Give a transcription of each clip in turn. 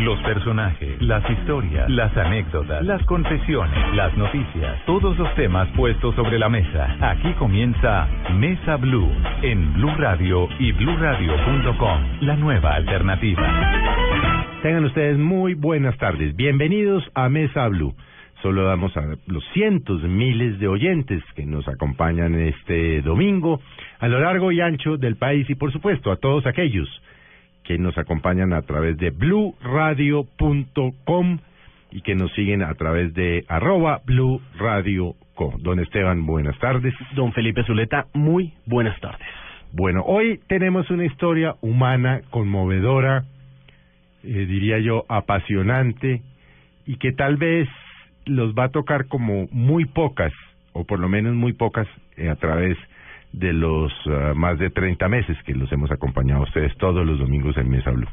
Los personajes, las historias, las anécdotas, las confesiones, las noticias, todos los temas puestos sobre la mesa. Aquí comienza Mesa Blue en Blue Radio y bluradio.com, la nueva alternativa. Tengan ustedes muy buenas tardes. Bienvenidos a Mesa Blue. Solo damos a los cientos, miles de oyentes que nos acompañan este domingo a lo largo y ancho del país y por supuesto a todos aquellos que nos acompañan a través de bluradio.com y que nos siguen a través de arroba bluradio.com. Don Esteban, buenas tardes. Don Felipe Zuleta, muy buenas tardes. Bueno, hoy tenemos una historia humana, conmovedora, eh, diría yo, apasionante, y que tal vez los va a tocar como muy pocas, o por lo menos muy pocas, eh, a través de los uh, más de 30 meses que los hemos acompañado a ustedes todos los domingos en Mesa Blue.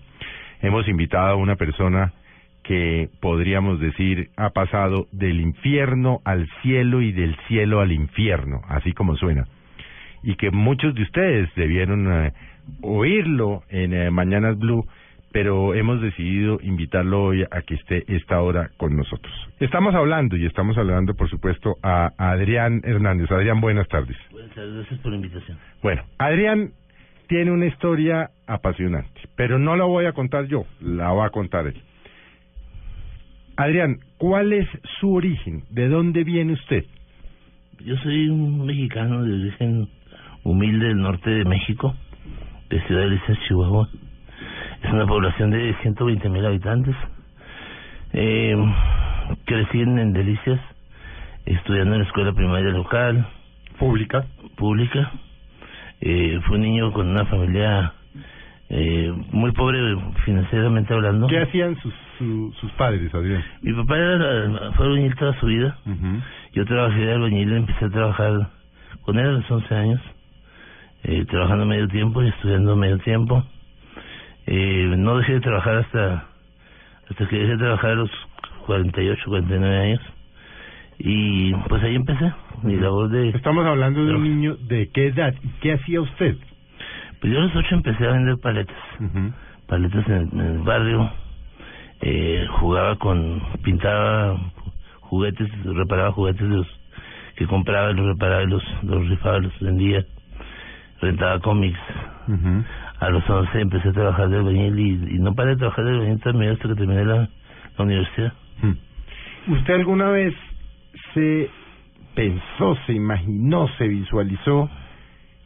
Hemos invitado a una persona que podríamos decir ha pasado del infierno al cielo y del cielo al infierno, así como suena. Y que muchos de ustedes debieron uh, oírlo en uh, Mañanas Blue pero hemos decidido invitarlo hoy a que esté esta hora con nosotros. Estamos hablando y estamos hablando, por supuesto, a Adrián Hernández. Adrián, buenas tardes. Buenas tardes, gracias por la invitación. Bueno, Adrián tiene una historia apasionante, pero no la voy a contar yo, la va a contar él. Adrián, ¿cuál es su origen? ¿De dónde viene usted? Yo soy un mexicano de origen humilde del norte de México, de Ciudad de Chihuahua es una población de 120 mil habitantes. Eh, crecí en, Delicias, estudiando en la escuela primaria local. ¿Pública? Pública. Eh, fue un niño con una familia eh, muy pobre financieramente hablando. ¿Qué hacían sus, sus padres, Adrián? Mi papá era, fue albañil toda su vida. Yo trabajé de albañil, empecé a trabajar con él a los 11 años, eh, trabajando medio tiempo y estudiando medio tiempo. Eh, no dejé de trabajar hasta hasta que dejé de trabajar a los 48, 49 años. Y pues ahí empecé mi labor de... Estamos hablando de un niño de qué edad y qué hacía usted. Pues yo a los 8 empecé a vender paletas. Paletas en, el barrio. Eh, jugaba con... Pintaba juguetes, reparaba juguetes de los que compraba, los reparaba, los, los rifaba, los vendía. Rentaba cómics a los 11 empecé a trabajar de albañil y, no paré de trabajar de albañil también hasta que terminé la, universidad. Hmm. ¿Usted alguna vez se pensó, se imaginó, se visualizó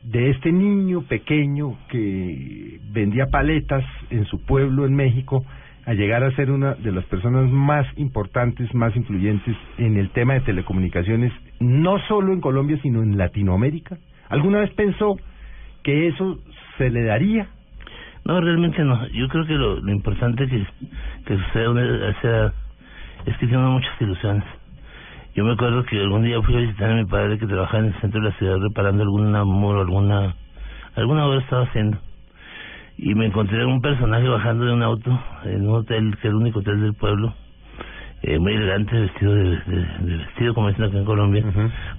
de este niño pequeño que vendía paletas en su pueblo en México a llegar a ser una de las personas más importantes, más influyentes en el tema de telecomunicaciones, no solo en Colombia, sino en Latinoamérica? ¿Alguna vez pensó que eso se le daría? No, realmente no. Yo creo que lo, lo importante que, que sucede a edad es que tiene muchas ilusiones. Yo me acuerdo que algún día fui a visitar a mi padre que trabajaba en el centro de la ciudad reparando alguna muro, alguna alguna obra estaba haciendo. Y me encontré un personaje bajando de un auto en un hotel, que es el único hotel del pueblo, eh, muy elegante, vestido de, de, vestido como dicen acá en Colombia,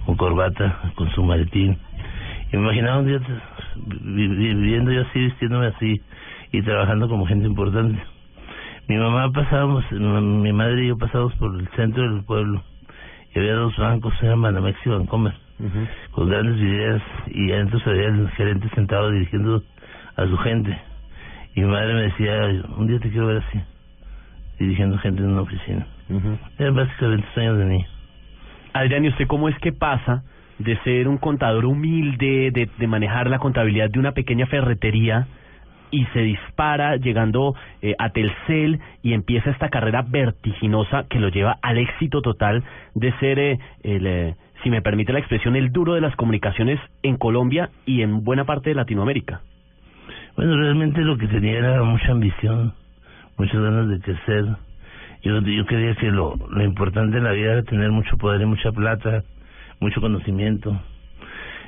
con corbata, con su maletín. Y me imaginaba un día viviendo yo así, vistiéndome así y trabajando como gente importante. Mi mamá pasábamos, mi madre y yo pasábamos por el centro del pueblo y había dos bancos, era Manamex y Bancomer, con grandes ideas y adentro se veía el gerente sentado dirigiendo a su gente. Y mi madre me decía, un día te quiero ver así, dirigiendo gente en una oficina. Eran básicamente años de niño. Adrián, ¿y usted cómo es que pasa de ser un contador humilde, de, manejar la contabilidad de una pequeña ferretería y se dispara llegando eh, a Telcel y empieza esta carrera vertiginosa que lo lleva al éxito total de ser eh, el eh, si me permite la expresión el duro de las comunicaciones en Colombia y en buena parte de Latinoamérica. Bueno, realmente lo que tenía era mucha ambición, muchas ganas de crecer. Yo, yo quería que lo, lo importante en la vida era tener mucho poder y mucha plata, mucho conocimiento.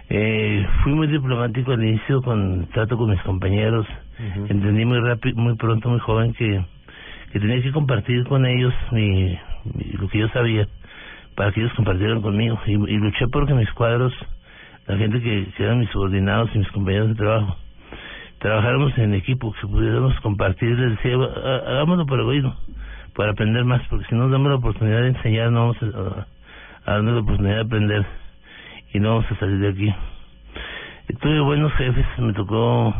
Eh, fui muy diplomático al inicio con trato con mis compañeros. Entendí muy rápido, muy pronto, muy joven que, que tenía que compartir con ellos mi, lo que yo sabía para que ellos compartieran conmigo y, y luché porque mis cuadros, la gente que, eran mis subordinados y mis compañeros de trabajo, trabajáramos en equipo, que pudiéramos compartir, les decía, hagámoslo por egoísmo, para aprender más, porque si no damos la oportunidad de enseñar, no vamos a, a darnos la oportunidad de aprender y no vamos a salir de aquí. tuve buenos jefes, me tocó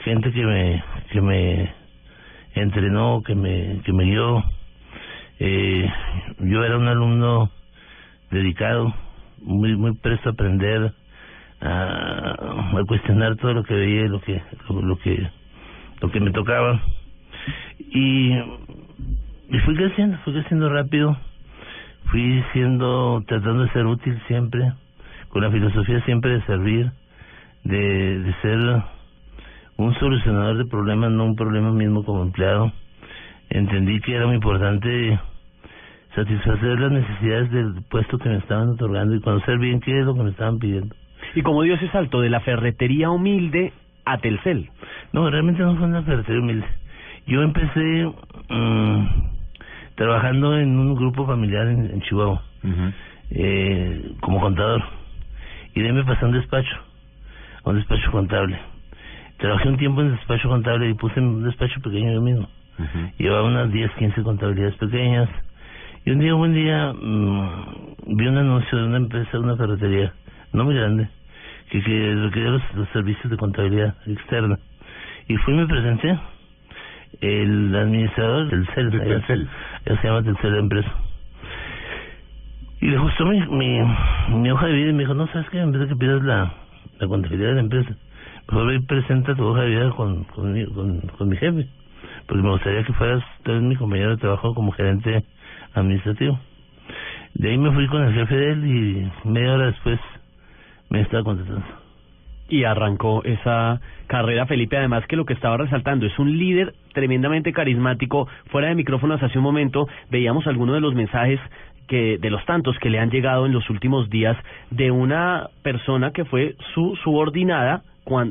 gente que me que me entrenó, que me que me guió. Eh, yo era un alumno dedicado, muy muy presto a aprender, a, cuestionar todo lo que veía, lo que lo, que lo que me tocaba y, y fui creciendo, fui creciendo rápido, fui siendo tratando de ser útil siempre, con la filosofía siempre de servir, de, de ser un solucionador de problemas, no un problema mismo como empleado. Entendí que era muy importante satisfacer las necesidades del puesto que me estaban otorgando y conocer bien qué es lo que me estaban pidiendo. ¿Y cómo dio ese salto de la ferretería humilde a Telcel? No, realmente no fue una ferretería humilde. Yo empecé mm, trabajando en un grupo familiar en, Chihuahua, eh, como contador. Y de ahí me pasé a un despacho, a un despacho contable. Trabajé un tiempo en el despacho contable y puse un despacho pequeño yo mismo. Llevaba unas 10, 15 contabilidades pequeñas. Y un día, un buen día, mm, vi un anuncio de una empresa, de una ferretería, no muy grande, que, que requería los, los servicios de contabilidad externa. Y fui y me presenté. El administrador del CEL, se llama Telcel la empresa. Y le gustó mi, mi, hoja de vida y me dijo, no, ¿sabes qué? En vez de que pidas la, la contabilidad de la empresa, mejor y presenta tu hoja de vida con, con, mi, con, mi jefe. Porque me gustaría que fueras también mi compañero de trabajo como gerente administrativo. De ahí me fui con el jefe de él y media hora después me estaba contratando. Y arrancó esa carrera, Felipe, además que lo que estaba resaltando es un líder tremendamente carismático. Fuera de micrófonos hace un momento veíamos algunos de los mensajes que de los tantos que le han llegado en los últimos días de una persona que fue su subordinada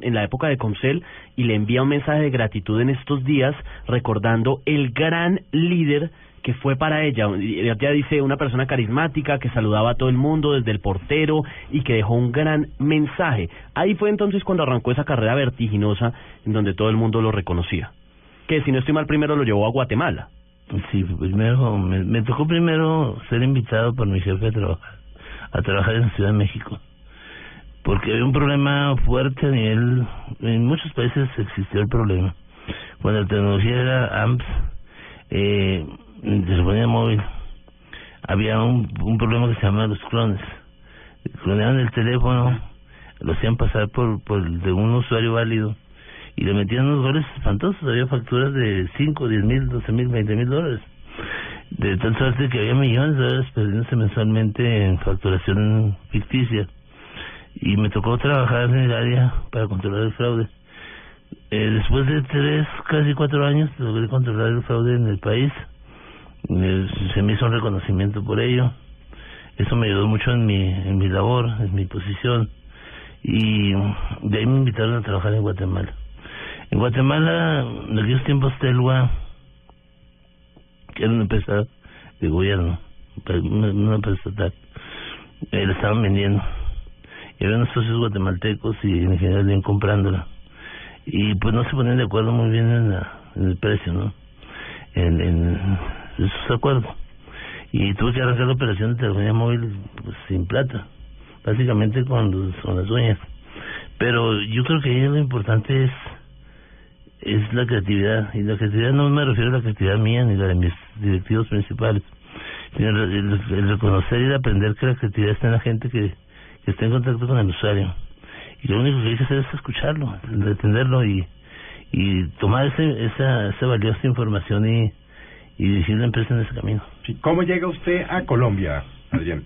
en la época de Comcel y le envía un mensaje de gratitud en estos días recordando el gran líder que fue para ella. Ella dice una persona carismática que saludaba a todo el mundo desde el portero y que dejó un gran mensaje. Ahí fue entonces cuando arrancó esa carrera vertiginosa en donde todo el mundo lo reconocía. Que si no estoy mal primero lo llevó a Guatemala. Sí, primero me, me tocó primero ser invitado por mi jefe a trabajar, a trabajar en Ciudad de México porque había un problema fuerte a nivel, en muchos países existió el problema. Cuando la tecnología era AMPS, eh, telefonía móvil, había un, un problema que se llamaba los clones. Cloneaban el teléfono, lo hacían pasar por, por de un usuario válido y le metían unos goles espantosos. Había facturas de 5, 10 mil, 12 mil, 20 mil dólares. De tal suerte que había millones de dólares perdiéndose mensualmente en facturación ficticia y me tocó trabajar en el área para controlar el fraude. Eh, después de tres, casi cuatro años, logré controlar el fraude en el país. Se me hizo un reconocimiento por ello. Eso me ayudó mucho en mi, en mi labor, en mi posición. Y de ahí me invitaron a trabajar en Guatemala. En Guatemala, en aquellos tiempos, Telua, que era una empresa de gobierno, una, empresa estatal, eh, le estaban vendiendo y había unos socios guatemaltecos y en general bien comprándola. Y pues no se ponían de acuerdo muy bien en, la, en el precio, ¿no? En esos acuerdos. Y tuve que arrancar la operación de telefonía móvil pues, sin plata, básicamente con, con las uñas. Pero yo creo que ahí lo importante es es la creatividad. Y la creatividad no me refiero a la creatividad mía ni la de mis directivos principales, sino el, reconocer y el aprender que la creatividad está en la gente que que esté en contacto con el usuario. Y lo único que hay que hacer es escucharlo, entenderlo y, y tomar ese, esa, esa valiosa información y, y dirigir la empresa en ese camino. ¿Cómo llega usted a Colombia, Adrián?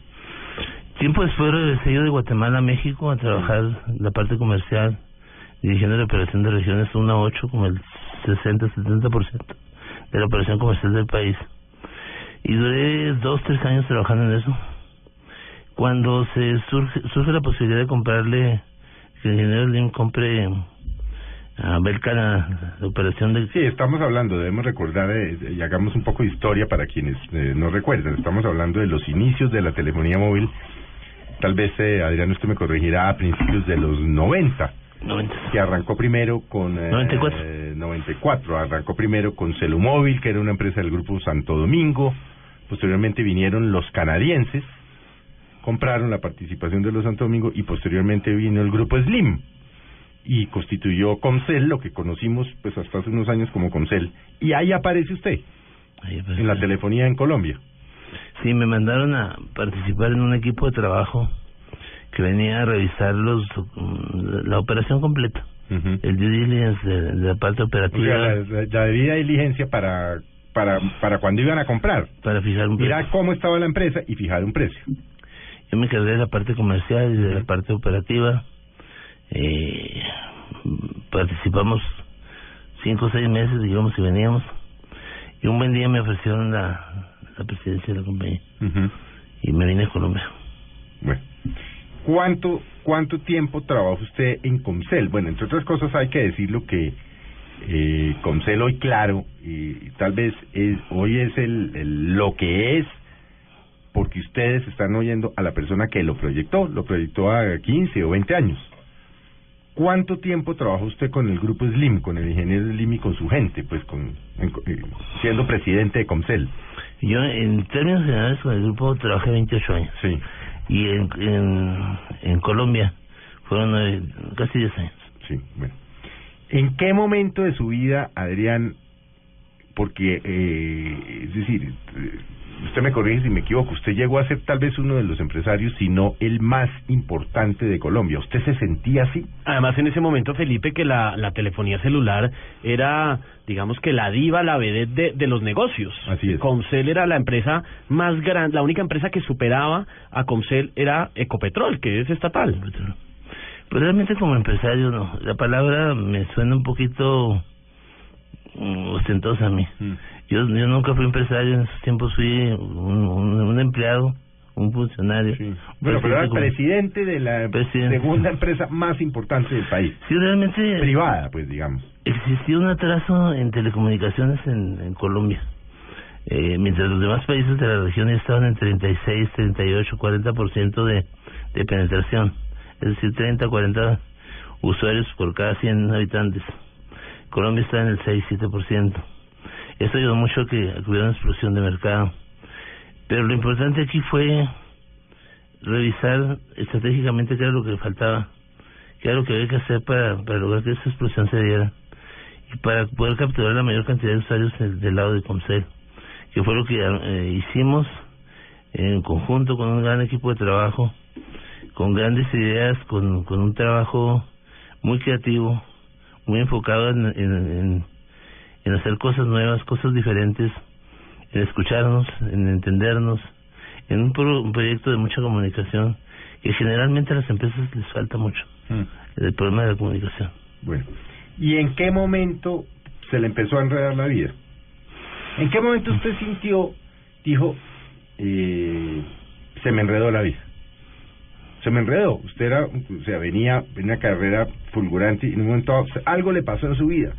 Tiempo después regresé yo de Guatemala a México a trabajar la parte comercial, dirigiendo la operación de regiones 1 a 8 como el 60-70% de la operación comercial del país. Y duré dos, tres años trabajando en eso cuando se surge, surge la posibilidad de comprarle, que el ingeniero Lim compre a Belka la, operación de... Sí, estamos hablando, debemos recordar eh, y hagamos un poco de historia para quienes eh, no recuerdan. Estamos hablando de los inicios de la telefonía móvil. Tal vez, eh, Adrián, usted me corregirá a principios de los 90. 90. que arrancó primero con... eh, 94. 94, arrancó primero con Celumóvil, que era una empresa del grupo Santo Domingo, posteriormente vinieron los canadienses, compraron la participación de los Santo Domingo y posteriormente vino el grupo Slim y constituyó Comcel, lo que conocimos pues hasta hace unos años como Comcel. Y ahí aparece usted, Ahí aparece. en la telefonía en Colombia. Sí, me mandaron a participar en un equipo de trabajo que venía a revisar los mm, la operación completa, el due diligence de, de la parte O operativa sea, la, debida diligencia para, para, para cuando iban a comprar. para fijar un precio. Mirar cómo estaba la empresa y fijar un precio. Yo me encargué de la parte comercial y de la parte operativa. Eh, participamos cinco o seis meses, digamos, y veníamos. Y un buen día me ofrecieron la, la presidencia de la compañía y me vine a Colombia. Bueno, ¿cuánto, ¿cuánto tiempo trabaja usted en Comcel? Bueno, entre otras cosas hay que decirlo que eh, Comcel hoy, claro, y tal vez es, hoy es el, el- lo que es porque ustedes están oyendo a la persona que lo proyectó, lo proyectó a 15 o 20 años. ¿Cuánto tiempo trabaja usted con el grupo Slim, con el ingeniero Slim y con su gente, pues con eh, siendo presidente de Comcel? Yo, en términos generales, con el grupo trabajé 28 años. Sí. Y en, en, en Colombia fueron casi 10 años. Sí, bueno. ¿En qué momento de su vida, Adrián, porque, eh, es decir, eh, usted me corrige si me equivoco, usted llegó a ser tal vez uno de los empresarios, si no el más importante de Colombia. ¿Usted se sentía así? Además, en ese momento, Felipe, que la, la telefonía celular era, digamos que la diva, la vedette de, de los negocios. Así es. Comcel era la empresa más grande, la única empresa que superaba a Comcel era Ecopetrol, que es estatal. Pues realmente como empresario, no. La palabra me suena un poquito ostentosa a mí. Yo, yo nunca fui empresario, en esos tiempos fui un, un, un empleado, un funcionario. Sí. Bueno, pero era el presidente de la Presidente. segunda empresa más importante del país. Sí, realmente Privada, pues, digamos. existía un atraso en telecomunicaciones en, en Colombia. Eh, mientras los demás países de la región estaban en 36, 38, 40% de, de penetración. Es decir, 30, 40 usuarios por cada 100 habitantes. Colombia está en el 6, 7%. Esto ayudó mucho a que hubiera una explosión de mercado. Pero lo importante aquí fue revisar estratégicamente qué era lo que faltaba, qué era lo que había que hacer para, para lograr que esa explosión se diera y para poder capturar la mayor cantidad de usuarios del, del lado de Comcel, que fue lo que eh, hicimos en conjunto con un gran equipo de trabajo, con grandes ideas, con, con un trabajo muy creativo, muy enfocado en, en, hacer cosas nuevas, cosas diferentes, en escucharnos, en entendernos, en un, pro- un proyecto de mucha comunicación que generalmente a las empresas les falta mucho, el problema de la comunicación. Bueno, ¿y en qué momento se le empezó a enredar la vida? ¿En qué momento usted sintió, dijo, eh, se me enredó la vida? Se me enredó. Usted era, o sea, venía en una carrera fulgurante y en un momento dado, algo le pasó en su vida,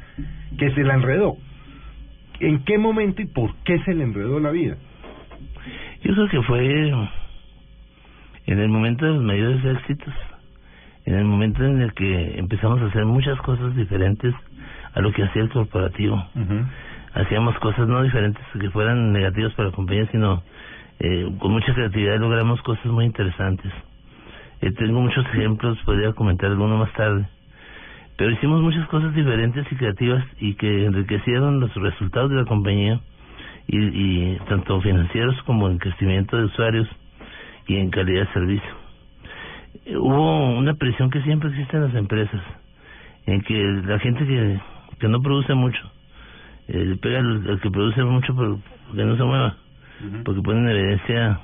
que se la enredó. ¿En qué momento y por qué se le enredó la vida? Yo creo que fue en el momento de los mayores éxitos, en el momento en el que empezamos a hacer muchas cosas diferentes a lo que hacía el corporativo. Hacíamos cosas no diferentes que fueran negativas para la compañía, sino eh, con mucha creatividad logramos cosas muy interesantes. Eh, tengo muchos ejemplos, podría comentar alguno más tarde. Pero hicimos muchas cosas diferentes y creativas y que enriquecieron los resultados de la compañía y, y tanto financieros como en crecimiento de usuarios y en calidad de servicio. Eh, Hubo una presión que siempre existe en las empresas, en que la gente que, que no produce mucho, eh, le pega al, al que produce mucho pero que no se mueva, porque ponen evidencia,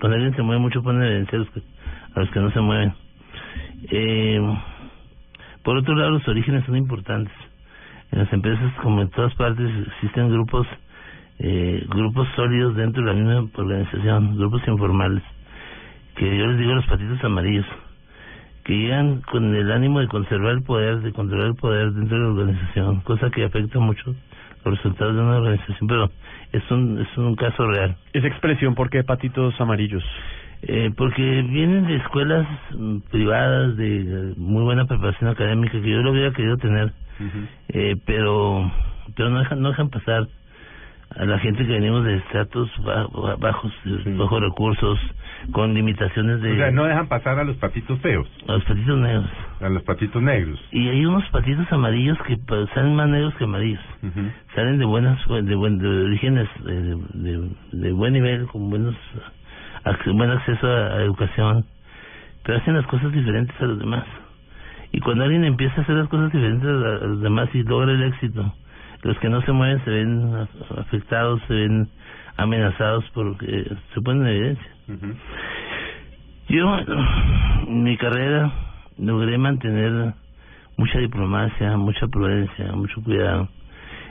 cuando alguien se mueve mucho ponen evidencia a los que, a los que no se mueven. Eh, por otro lado, los orígenes son importantes. En las empresas, como en todas partes, existen grupos eh, grupos sólidos dentro de la misma organización, grupos informales, que yo les digo los patitos amarillos, que llegan con el ánimo de conservar el poder, de controlar el poder dentro de la organización, cosa que afecta mucho los resultados de una organización, pero es un, es un caso real. Esa expresión, ¿por qué patitos amarillos? Eh, porque vienen de escuelas mm, privadas de eh, muy buena preparación académica que yo lo hubiera querido tener, eh, pero pero no dejan no dejan pasar a la gente que venimos de estratos ba- ba- bajos, bajos recursos, con limitaciones de O sea, no dejan pasar a los patitos feos, a los patitos negros. a los patitos negros. Y hay unos patitos amarillos que salen más negros que amarillos. Salen de buenas, de, buen, de orígenes, de, de, de buen nivel, con buenos, buen acceso a, a educación, pero hacen las cosas diferentes a los demás. Y cuando alguien empieza a hacer las cosas diferentes a, los demás y logra el éxito, los que no se mueven se ven afectados, se ven amenazados porque se ponen en evidencia. Ujú. Yo, en mi carrera, logré mantener mucha diplomacia, mucha prudencia, mucho cuidado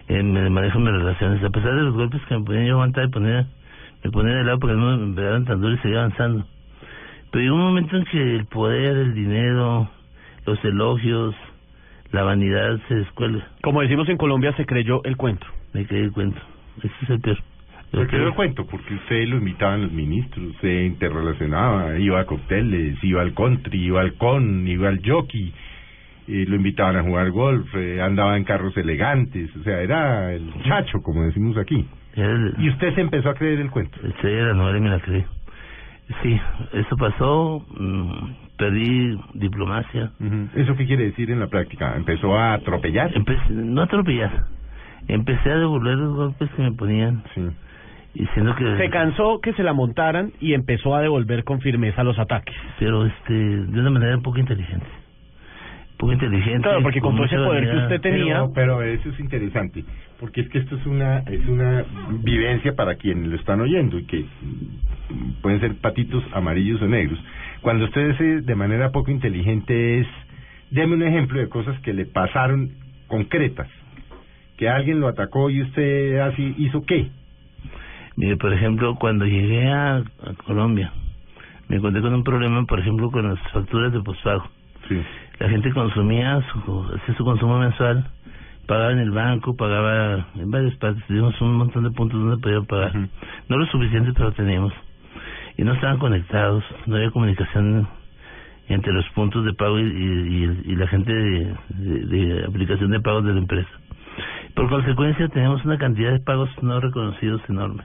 en el manejo de mis relaciones, a pesar de los golpes que me ponían yo aguantar y poner, me ponía de lado porque no me pegaban tan duro y seguía avanzando. Pero llegó un momento en que el poder, el dinero, los elogios, la vanidad se descuelga. Como decimos en Colombia, se creyó el cuento. Me quedé el cuento. Ese es el peor. Se quedó el cuento, porque usted lo invitaban los ministros, se interrelacionaba, iba a cócteles, iba al country, iba al con, iba al jockey, eh, lo invitaban a jugar golf, eh, andaba en carros elegantes, o sea, era el chacho, como decimos aquí. El- Y usted se empezó a creer el cuento. De la novela y me la creí. Sí, eso pasó, mm, perdí diplomacia, Ujú. ¿Eso qué quiere decir en la práctica? ¿Empezó a atropellar? empecé, no atropellar, empecé a devolver los golpes que me ponían, Sí. diciendo que... Se cansó que se la montaran y empezó a devolver con firmeza los ataques. Pero este, de una manera un poco inteligente. Poco inteligente. Claro, porque con todo ese poder que usted tenía... Pero, pero eso es interesante, porque es que esto es una es una vivencia para quienes lo están oyendo y que pueden ser patitos amarillos o negros. Cuando usted dice de manera poco inteligente es, deme un ejemplo de cosas que le pasaron concretas, que alguien lo atacó y usted así hizo qué. Mire, por ejemplo, cuando llegué a, a Colombia, me encontré con un problema, por ejemplo, con las facturas de postpago. Sí. La gente consumía, su, hacía su consumo mensual, pagaba en el banco, pagaba en varias partes, teníamos un montón de puntos donde podía pagar. No lo suficiente, pero teníamos. Y no estaban conectados, no había comunicación entre los puntos de pago y, y, y la gente de, de, de aplicación de pagos de la empresa. Por consecuencia, teníamos una cantidad de pagos no reconocidos enorme.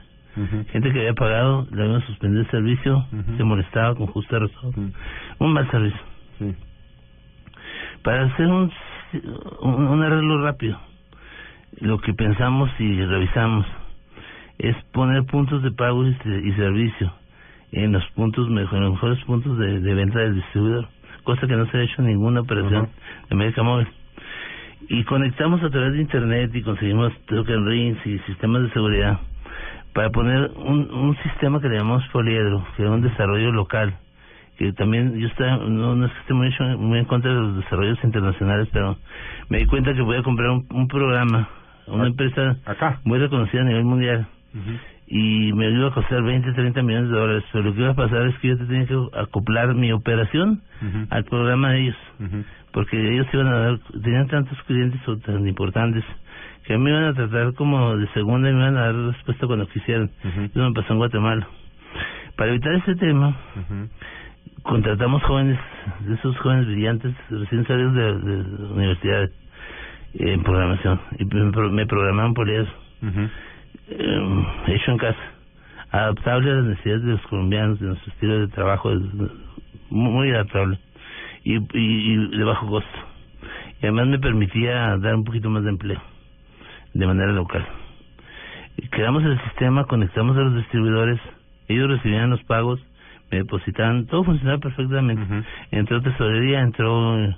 Gente que había pagado, le habían suspendido el servicio, se molestaba con justa razón. Un mal servicio. Sí. Para hacer un, un, un arreglo rápido, lo que pensamos y revisamos es poner puntos de pago y, y servicio en los puntos mejor, en los mejores puntos de, de venta del distribuidor, cosa que no se ha hecho en ninguna operación de América Móvil. Y conectamos a través de internet y conseguimos token rings y sistemas de seguridad para poner un, un sistema que le llamamos poliedro, que era un desarrollo local que también yo está, no, no es que esté muy, muy en contra de los desarrollos internacionales, pero me di cuenta que voy a comprar un, un programa, una Ah, empresa Acá. muy reconocida a nivel mundial, y me iba a costar 20, 30 millones de dólares, pero lo que iba a pasar es que yo te tenía que acoplar mi operación al programa de ellos, porque ellos iban a dar, tenían tantos clientes o tan importantes, que me iban a tratar como de segunda y me iban a dar respuesta cuando quisieran. Eso me pasó en Guatemala. Para evitar ese tema. Contratamos jóvenes, de esos jóvenes brillantes, recién salidos de, de la universidad eh, en programación, y me, pro- me programaban por eso, eh, hecho en casa, adaptable a las necesidades de los colombianos, de nuestro estilo de trabajo, es muy, adaptable, y, y, y de bajo costo. Y además me permitía dar un poquito más de empleo, de manera local. Creamos el sistema, conectamos a los distribuidores, ellos recibían los pagos, me depositaban, todo funcionaba perfectamente. Ujú. Entró tesorería, entró eh,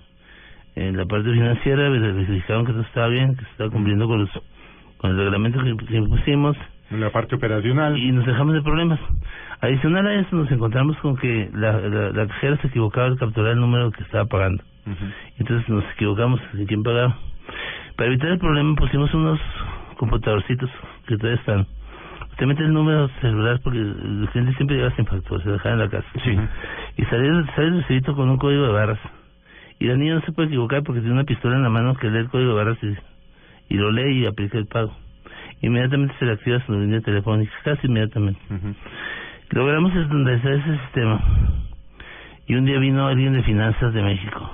en la parte financiera, verificaron que todo estaba bien, que se estaba cumpliendo con los con el reglamento que, que pusimos En la parte operacional. y nos dejamos de problemas. Adicional a eso nos encontramos con que la, la, la cajera se equivocaba al capturar el número que estaba pagando. Entonces nos equivocamos en quién pagaba. Para evitar el problema pusimos unos computadorcitos que todavía están. Usted mete el número celular porque el cliente siempre llega sin factura, se dejaba en la casa. Sí. Y sale, sale el recibito con un código de barras. Y la niña no se puede equivocar porque tiene una pistola en la mano que lee el código de barras y, y lo lee y aplica el pago. Inmediatamente se le activa su línea telefónica, casi inmediatamente. Ujú. Logramos estandarizar ese sistema. Y un día vino alguien de finanzas de México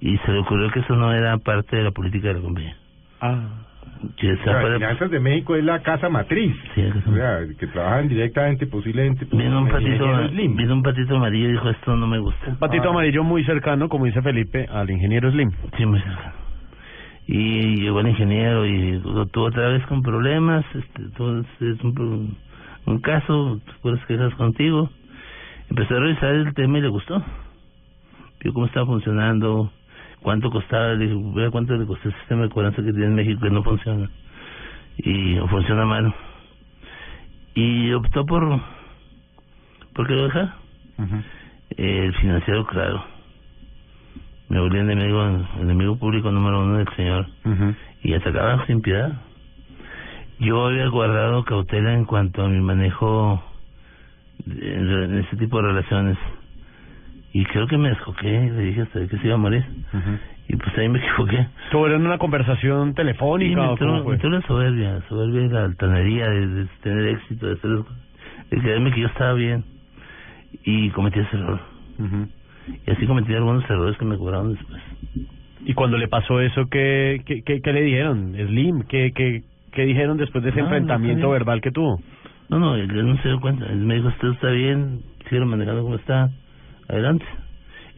y se le ocurrió que eso no era parte de la política de la compañía. Ah. Que fuera- Finanzas de México es la casa matriz. Sí, la casa O sea, que trabajan directamente, posiblemente. Vino un patito, vino un patito amarillo y dijo esto no me gusta. Patito Ah. amarillo muy cercano, como dice Felipe, al ingeniero Slim. Sí, muy cerca. Y llegó el ingeniero y lo tuvo otra vez con problemas, este, todo es es un, un caso, puras quejas contigo. Empezó a revisar el tema y le gustó. Vio cómo estaba funcionando, cuánto costaba, le dijo, vea cuánto le costó el sistema de cobranza que tiene en México que no funciona. Y o funciona mal. Y optó por, por que lo dejara. El financiero, claro. Me volví enemigo, enemigo público número uno del señor y atacaba sin piedad. Yo había guardado cautela en cuanto a mi manejo en ese tipo de relaciones. Y creo que me descoqué, le dije hasta que se iba a morir. Ujú. Y pues ahí me equivoqué. ¿Tuvieron una conversación telefónica me o cómo entró, me fue? entró la soberbia, soberbia y la altanería de, de tener éxito, de, hacer, de creerme que yo estaba bien. Y cometí ese error. Ujú. Y así cometí algunos errores que me cobraron después. Y cuando le pasó eso, ¿qué, qué, qué, qué le dijeron? Slim, ¿qué, qué, qué dijeron después de ese No, no enfrentamiento sabía. verbal que tuvo? No, no, él no se dio cuenta. Él me dijo, usted está bien, sigue manejando como está, adelante.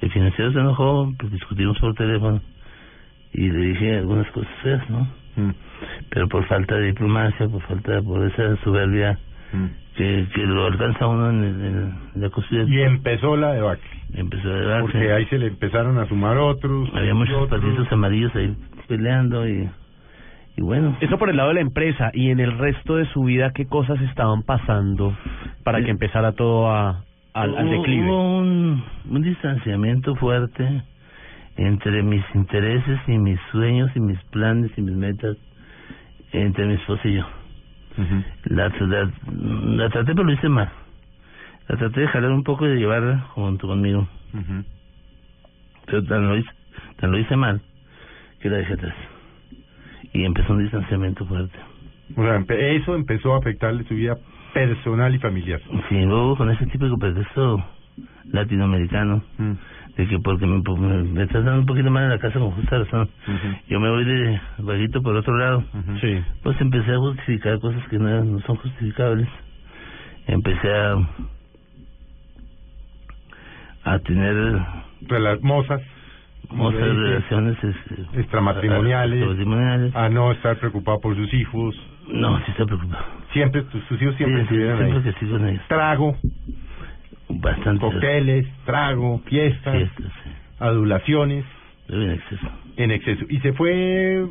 El financiero se enojó, pues discutimos por teléfono y le dije algunas cosas feas, ¿no? Mm. Pero por falta de diplomacia, por falta de, por esa soberbia Mm. que, que lo alcanza uno en, el- en la cocina, Y empezó la debacle. empezó a darse. Porque ahí se le empezaron a sumar otros. Había muchos otros. patitos amarillos ahí peleando y, y bueno. Eso por el lado de la empresa y en el resto de su vida, ¿qué cosas estaban pasando para que empezara todo a, al, al declive? Hubo un, un distanciamiento fuerte entre mis intereses y mis sueños y mis planes y mis metas entre mi esposa y yo. La, la, la traté, pero lo hice mal. La traté de jalar un poco y de llevarla junto conmigo. Ujú. Pero tan lo hice, tan lo hice mal que la dejé atrás. Y empezó un distanciamiento fuerte. O sea, eso empezó a afectarle su vida personal y familiar. Sí, luego con ese típico pretexto latinoamericano Mm. de que porque me, pues, me, me estás dando un poquito mal en la casa con justa razón. Yo me voy de vaguito por otro lado. Sí. Pues empecé a justificar cosas que no, no son justificables. Empecé a a tener Rela- mozas. relaciones este, extramatrimoniales. extramatrimoniales. A no estar preocupado por sus hijos. No, sí estoy preocupado. Siempre, tus, sus hijos siempre Sí, sí, estuvieron siempre ahí. que. Trago, Bastante. cócteles, trago, fiestas, Fiestas, sí. adulaciones Pero en exceso. en exceso. Y se fue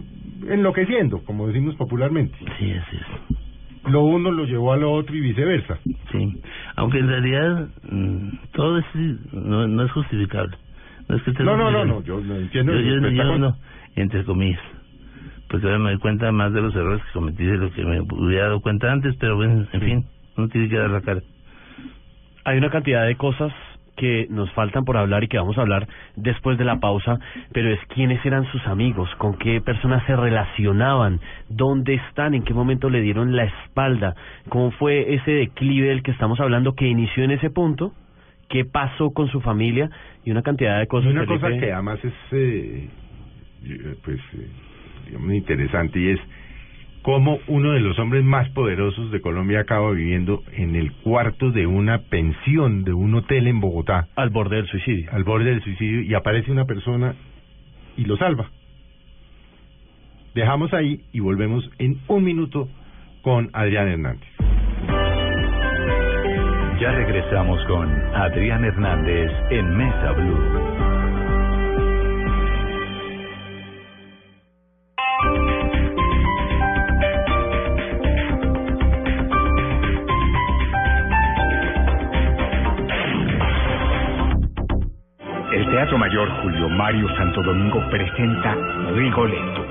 enloqueciendo, como decimos popularmente. Sí, así es. Lo uno lo llevó a lo otro y viceversa. Sí. Aunque en realidad mm, todo es, no, no es justificable. No es que No, no, no, no, yo no entiendo. Yo, yo, está yo no, entre comillas. Porque ahora me doy cuenta más de los errores que cometí de lo que me hubiera dado cuenta antes, pero bueno, en fin, uno tiene que dar la cara. Hay una cantidad de cosas que nos faltan por hablar y que vamos a hablar después de la pausa, pero es quiénes eran sus amigos, con qué personas se relacionaban, dónde están, en qué momento le dieron la espalda, cómo fue ese declive del que estamos hablando que inició en ese punto, qué pasó con su familia y una cantidad de Y cosas. una cosa que además es, eh, eh, pues, eh, digamos, interesante y es cómo uno de los hombres más poderosos de Colombia acaba viviendo en el cuarto de una pensión de un hotel en Bogotá, al borde del suicidio. al borde del suicidio, y aparece una persona y lo salva. Dejamos ahí y volvemos en un minuto con Adrián Hernández. Ya regresamos con Adrián Hernández en Mesa Blue. Julio Mario Santo Domingo presenta Rigoletto,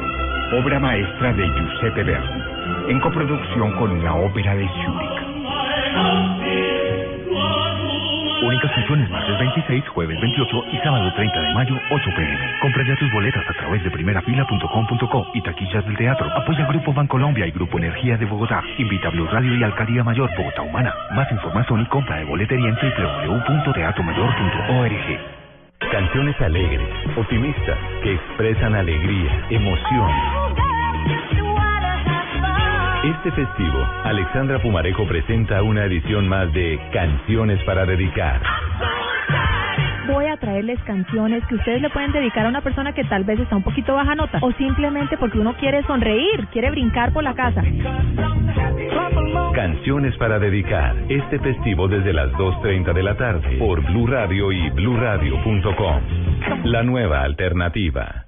obra maestra de Giuseppe Verdi, en coproducción con la Ópera de Zúrich. Únicas funciones martes 26, jueves 28 y sábado 30 de mayo, 8 pm. Compra ya tus boletas a través de primerafila.com.co y taquillas del teatro. Apoya Grupo Bancolombia y Grupo Energía de Bogotá. Invita Blue Radio y Alcaldía Mayor Bogotá Humana. Más información y compra de boletería en www.teatromayor.org. Canciones alegres, optimistas, que expresan alegría, emoción. Este festivo, Alexandra Pumarejo presenta una edición más de Canciones para dedicar. Voy a traerles canciones que ustedes le pueden dedicar a una persona que tal vez está un poquito baja nota o simplemente porque uno quiere sonreír, quiere brincar por la casa. Canciones para dedicar. Este festivo desde las 2.30 de la tarde por Blue Radio y bluradio.com. La nueva alternativa.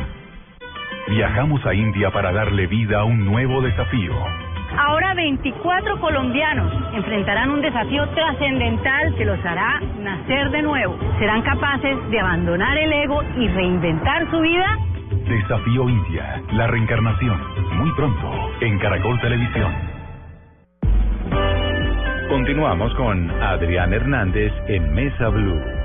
Viajamos a India para darle vida a un nuevo desafío. Ahora 24 colombianos enfrentarán un desafío trascendental que los hará nacer de nuevo. ¿Serán capaces de abandonar el ego y reinventar su vida? Desafío India, la reencarnación, muy pronto, en Caracol Televisión. Continuamos con Adrián Hernández en Mesa Blue.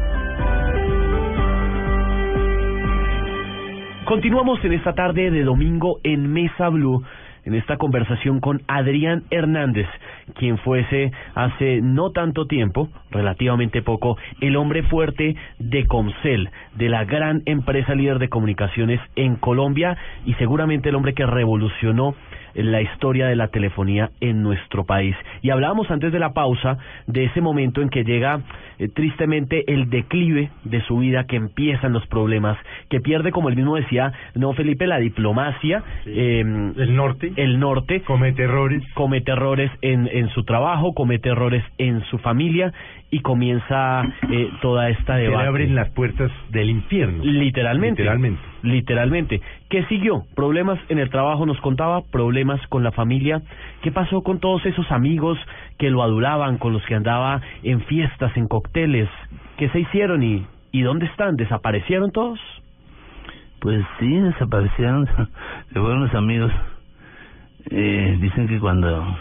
Continuamos en esta tarde de domingo en Mesa Blue, en esta conversación con Adrián Hernández, quien fuese hace no tanto tiempo, relativamente poco, el hombre fuerte de Comcel, de la gran empresa líder de comunicaciones en Colombia y seguramente el hombre que revolucionó la historia de la telefonía en nuestro país. Y hablábamos antes de la pausa de ese momento en que llega eh, tristemente el declive de su vida, que empiezan los problemas, que pierde, como él mismo decía, no Felipe, la diplomacia, eh, el norte, el norte, comete errores, comete errores en, en su trabajo, comete errores en su familia y comienza eh, toda esta debate. Se abren las puertas del infierno. Literalmente. Literalmente. Literalmente. ¿Qué siguió? Problemas en el trabajo, nos contaba, problemas con la familia. ¿Qué pasó con todos esos amigos que lo adulaban, con los que andaba en fiestas, en cócteles? ¿Qué se hicieron y, y dónde están? ¿Desaparecieron todos? Pues sí, desaparecieron. Se fueron los amigos. Eh, dicen que cuando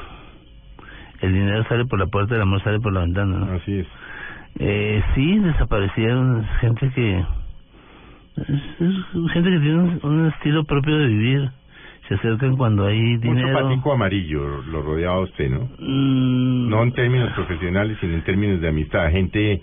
el dinero sale por la puerta, el amor sale por la ventana, ¿no? Así es. Eh, sí, desaparecieron gente que... Es, es gente que tiene un, un, estilo propio de vivir. Se acercan cuando hay dinero. Mucho patico amarillo lo rodeaba usted, ¿no? Mm. No en términos profesionales, sino en términos de amistad. Gente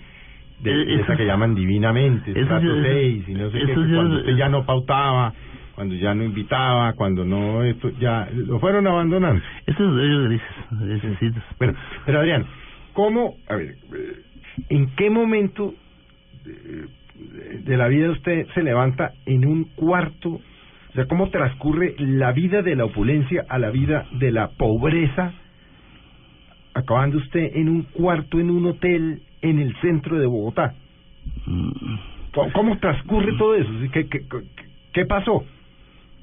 de, de esa que llaman divinamente, trato seis y no sé qué. Cuando usted ya no pautaba cuando ya no invitaba, cuando no, esto ya lo fueron abandonando. Esos ellos grises, grises. Bueno, pero Adrián, ¿cómo, a ver, en qué momento de la vida usted se levanta en un cuarto? O sea, ¿cómo transcurre la vida de la opulencia a la vida de la pobreza? Acabando usted en un cuarto, en un hotel en el centro de Bogotá. ¿Cómo, transcurre todo eso? ¿Qué, qué, qué pasó?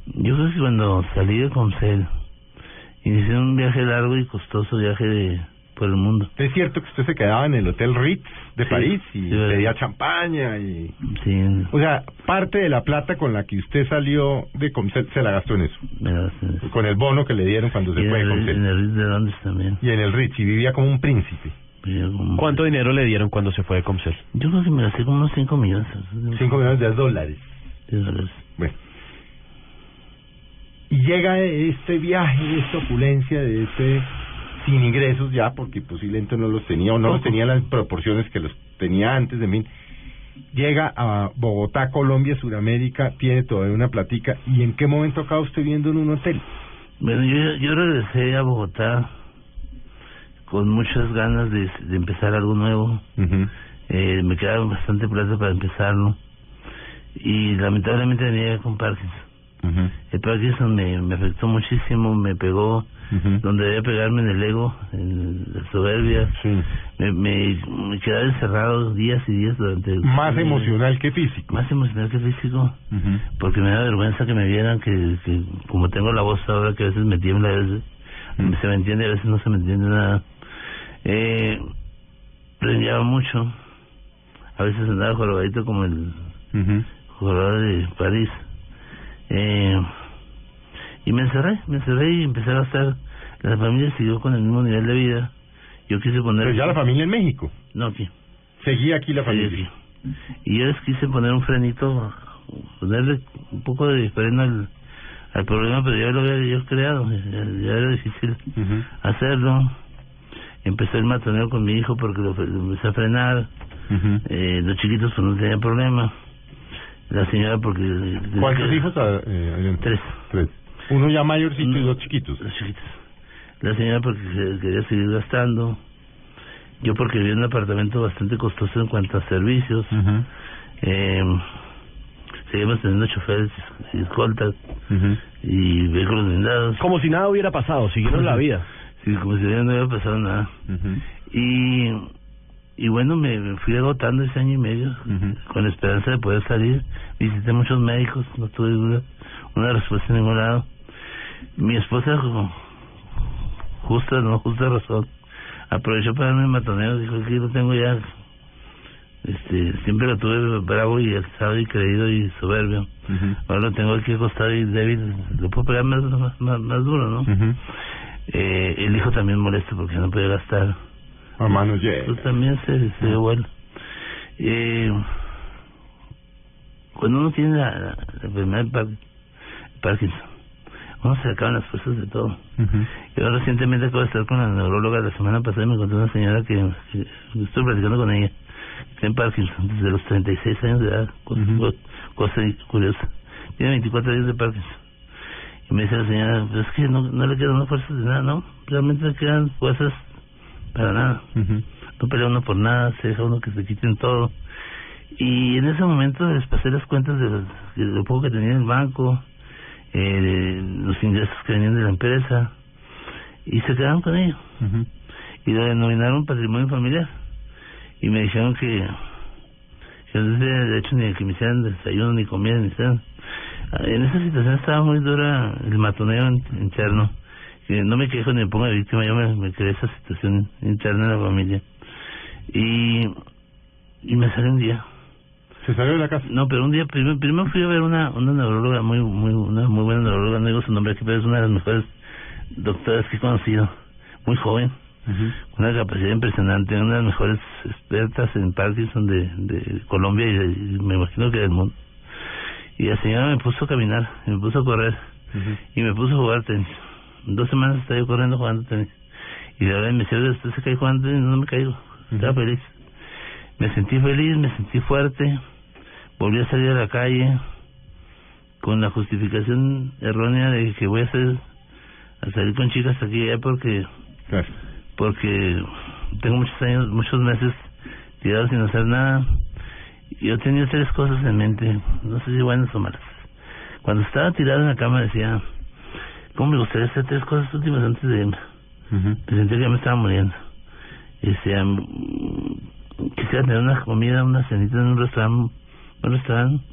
Yo creo que cuando salí de Concel, inicié un viaje largo y costoso viaje de por el mundo. Es cierto que usted se quedaba en el Hotel Ritz de sí, París y sí, pedía champaña y... Sí. O sea, parte de la plata con la que usted salió de Comcel se la gastó en eso. Me la gasté en eso. Con el bono que le dieron cuando se fue de Comcel. En el Ritz de Londres también. Y en el Ritz, y vivía como un príncipe. Como... ¿Cuánto dinero le dieron cuando se fue de Comcel? Yo creo que me gasté como unos 5 millones. 5 millones de dólares. De dólares. Bueno. Y llega este viaje, esta opulencia, de este sin ingresos ya, porque posiblemente no los tenía o no los tenía en las proporciones que los tenía antes de mí. Llega a Bogotá, Colombia, Sudamérica, tiene todavía una platica. ¿Y en qué momento acaba usted viendo en un hotel? Bueno, yo, yo regresé a Bogotá con muchas ganas de, de empezar algo nuevo. Uh -huh. eh, me quedaba bastante plata para empezarlo. y lamentablemente venía con Parkinson. El Parkinson me, me afectó muchísimo, me pegó donde debía pegarme en el ego, en la soberbia. Me, me, me quedaba encerrado días y días durante... Más emocional que físico. Más emocional que físico, porque me da vergüenza que me vieran que, que como tengo la voz ahora que a veces me tiembla, a veces se me entiende, a veces no se me entiende nada. Eh, preñaba mucho, a veces andaba jorobadito como el jugador de París. Eh, y me encerré, me encerré y empecé a gastar. La familia siguió con el mismo nivel de vida. Yo quise poner... Pero ya la familia en México. No, aquí. Seguía aquí la familia. aquí. Y yo les quise poner un frenito, ponerle un poco de freno al, al problema, pero ya lo había yo creado, ya, ya era difícil hacerlo. Empecé el matoneo con mi hijo porque lo, lo empecé a frenar. eh, los chiquitos pues no tenían problema. La señora porque... ¿Cuántos hijos? ah, eh? Tres. Tres. Uno ya mayorcito y dos chiquitos. Dos chiquitos. La señora porque se- quería seguir gastando. Yo porque vivía en un apartamento bastante costoso en cuanto a servicios. eh, seguimos teniendo choferes y escoltas y vehículos blindados. Como si nada hubiera pasado, siguieron la vida. Sí, como si no hubiera pasado nada. Y y bueno, me, fui agotando ese año y medio con la esperanza de poder salir. Visité muchos médicos, no tuve una, una respuesta en ningún lado. Mi esposa, justa, no justa razón, aprovechó para darme matoneo. Dijo, aquí lo tengo ya. Este, siempre lo tuve bravo y alzado y creído y soberbio. Ahora lo tengo aquí acostado y débil. Lo puedo pegar más, más, más, más duro, ¿no? eh, el hijo también molesto porque no puede gastar. A manos llenas. Pues también se, se bueno. Eh, cuando uno tiene la, la, la enfermedad de Par- Parkinson, uno se acaban las fuerzas de todo. Yo recientemente acabo de estar con la neuróloga la semana pasada y me encontré una señora que, que estoy platicando con ella, que tiene Parkinson desde los 36 años de edad, cosa, cosa curiosa. Tiene 24 años de Parkinson. Y me dice la señora, pues es que no, no le quedan fuerzas de nada, ¿no? Realmente le quedan fuerzas para nada. No pelea uno por nada, se deja uno que se quiten todo. Y en ese momento les pasé las cuentas de, los- de lo poco que tenía en el banco, eh, los ingresos que venían de la empresa, y se quedaron con ello. Y lo denominaron patrimonio familiar. Y me dijeron que, que no tenía derecho ni a que me hicieran desayuno, ni comida, ni hicieran. En esa situación estaba muy dura el matoneo in- interno. Que no me quejo ni me pongo de víctima, yo me, me creé esa situación interna en la familia. Y, y me salí un día. ¿Se salió de la casa? No, pero un día, primero, primero fui a ver una, una neuróloga, muy, muy, una muy buena neuróloga, no digo su nombre aquí, pero es una de las mejores doctoras que he conocido, muy joven, con una capacidad impresionante, una de las mejores expertas en Parkinson de, de Colombia y, de- y me imagino que del mundo. Y la señora me puso a caminar, me puso a correr y me puso a jugar tenis. Dos semanas estaba yo corriendo jugando tenis. Y de verdad me decía, usted se cae jugando tenis, no me caigo. Estaba feliz. Me sentí feliz, me sentí fuerte. Volví a salir a la calle con la justificación errónea de que voy a hacer a salir con chicas aquí allá porque porque tengo muchos años, muchos meses tirados sin hacer nada. Yo tenía tres cosas en mente, no sé si buenas o malas. Cuando estaba tirado en la cama decía, ¿cómo me gustaría hacer tres cosas últimas antes de irme? Me sentía que ya me estaba muriendo. Y decía, quisiera tener una comida, una cenita en un restaurante, un restaurante,